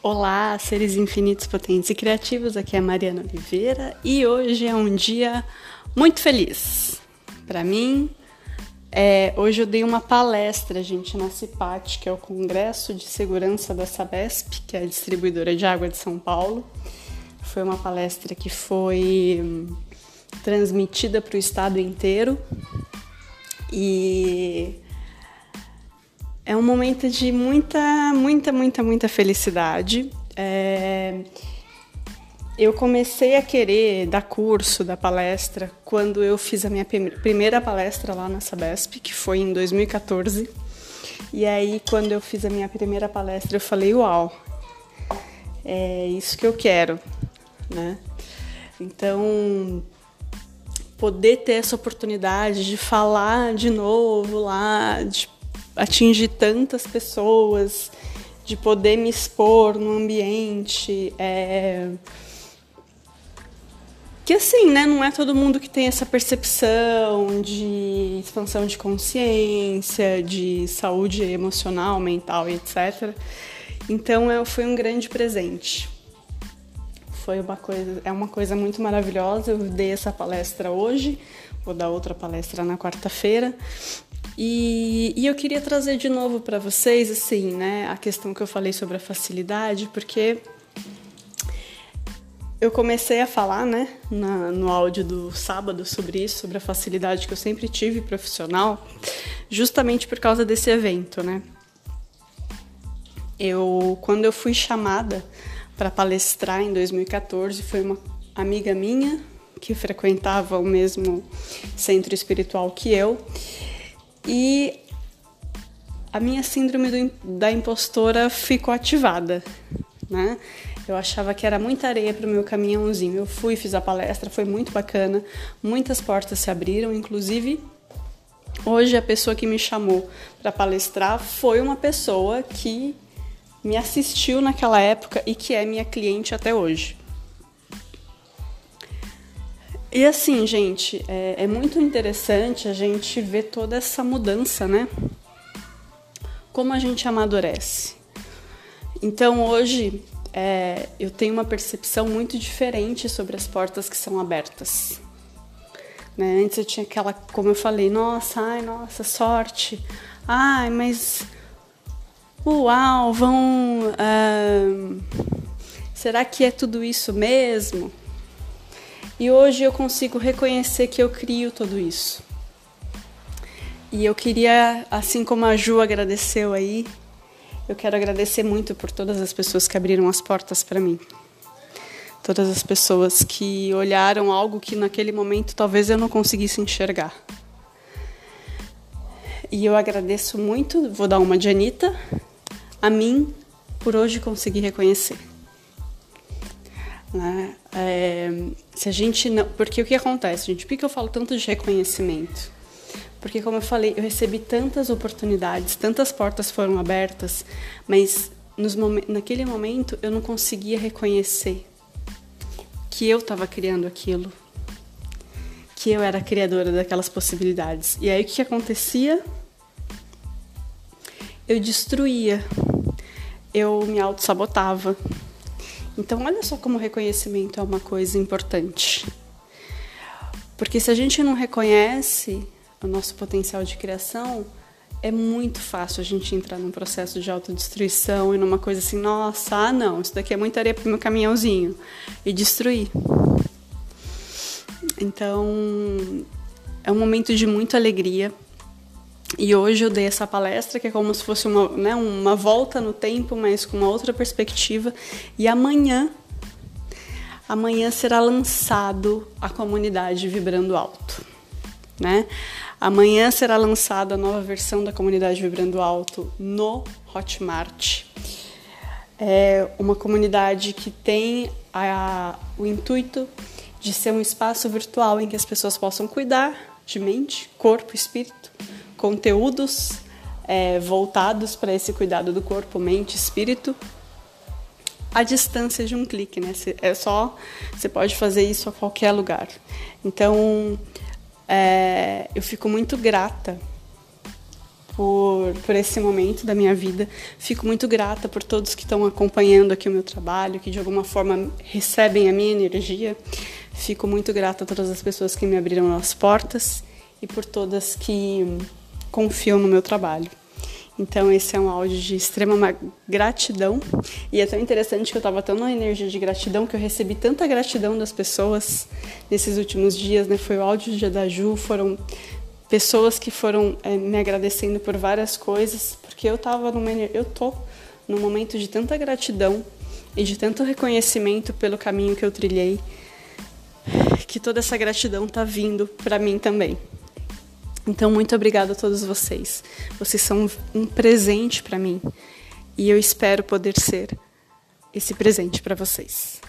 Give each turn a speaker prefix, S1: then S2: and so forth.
S1: Olá, seres infinitos, potentes e criativos. Aqui é a Mariana Oliveira e hoje é um dia muito feliz. Para mim, é, hoje eu dei uma palestra, gente, na CIPAT, que é o Congresso de Segurança da Sabesp, que é a distribuidora de água de São Paulo. Foi uma palestra que foi hum, transmitida para o estado inteiro e é um momento de muita, muita, muita, muita felicidade. É... Eu comecei a querer dar curso, dar palestra, quando eu fiz a minha primeira palestra lá na Sabesp, que foi em 2014. E aí, quando eu fiz a minha primeira palestra, eu falei: Uau, é isso que eu quero, né? Então, poder ter essa oportunidade de falar de novo lá, de atingir tantas pessoas, de poder me expor no ambiente. É... Que assim, né? Não é todo mundo que tem essa percepção de expansão de consciência, de saúde emocional, mental e etc. Então é, foi um grande presente. Foi uma coisa, é uma coisa muito maravilhosa. Eu dei essa palestra hoje, vou dar outra palestra na quarta-feira. E, e eu queria trazer de novo para vocês, assim, né, a questão que eu falei sobre a facilidade, porque eu comecei a falar, né, na, no áudio do sábado sobre isso, sobre a facilidade que eu sempre tive profissional, justamente por causa desse evento, né. Eu, quando eu fui chamada para palestrar em 2014, foi uma amiga minha que frequentava o mesmo centro espiritual que eu e a minha síndrome do, da impostora ficou ativada, né? Eu achava que era muita areia para o meu caminhãozinho. Eu fui, fiz a palestra, foi muito bacana, muitas portas se abriram, inclusive hoje a pessoa que me chamou para palestrar foi uma pessoa que me assistiu naquela época e que é minha cliente até hoje. E assim, gente, é, é, muito interessante a gente ver toda essa mudança, né? Como a gente amadurece. Então hoje é, eu tenho uma percepção muito diferente sobre as portas que são abertas. Né? Antes eu tinha aquela, como eu falei, nossa, ai, nossa, sorte. Ai, mas uau, vão. Será que é tudo isso mesmo? E hoje eu consigo reconhecer que eu crio tudo isso. E eu queria, assim como a Ju agradeceu aí, eu quero agradecer muito por todas as pessoas que abriram as portas para mim. Todas as pessoas que olharam algo que naquele momento talvez eu não conseguisse enxergar. E eu agradeço muito, vou dar uma de Anitta, a mim por hoje conseguir reconhecer. Né? É, se a gente não, porque o que acontece, gente? Por que eu falo tanto de reconhecimento? Porque, como eu falei, eu recebi tantas oportunidades, tantas portas foram abertas, mas nos naquele momento eu não conseguia reconhecer que eu estava criando aquilo, que eu era criadora daquelas possibilidades. E aí o que acontecia? Eu destruía, eu me auto-sabotava, então, olha só como o reconhecimento é uma coisa importante. Porque se a gente não reconhece o nosso potencial de criação, é muito fácil a gente entrar num processo de autodestruição e numa coisa assim, nossa, ah não, isso daqui é muita areia pro meu caminhãozinho e destruir. Então, é um momento de muita alegria, e hoje eu dei essa palestra que é como se fosse uma, né, uma volta no tempo, mas com uma outra perspectiva. E amanhã, amanhã será lançado a comunidade Vibrando Alto. Né? Amanhã será lançada a nova versão da comunidade Vibrando Alto no Hotmart. É uma comunidade que tem a, o intuito de ser um espaço virtual em que as pessoas possam cuidar de mente, corpo, espírito conteúdos é, voltados para esse cuidado do corpo, mente, espírito, à distância de um clique, né? É só você pode fazer isso a qualquer lugar. Então, é, eu fico muito grata por, por esse momento da minha vida. Fico muito grata por todos que estão acompanhando aqui o meu trabalho, que de alguma forma recebem a minha energia. Fico muito grata a todas as pessoas que me abriram as portas e por todas que confiam no meu trabalho. Então esse é um áudio de extrema gratidão e é tão interessante que eu estava tão na energia de gratidão que eu recebi tanta gratidão das pessoas nesses últimos dias, né? Foi o áudio de da Ju, foram pessoas que foram é, me agradecendo por várias coisas, porque eu estava numa eu tô num momento de tanta gratidão e de tanto reconhecimento pelo caminho que eu trilhei, que toda essa gratidão tá vindo para mim também. Então, muito obrigada a todos vocês. Vocês são um presente para mim e eu espero poder ser esse presente para vocês.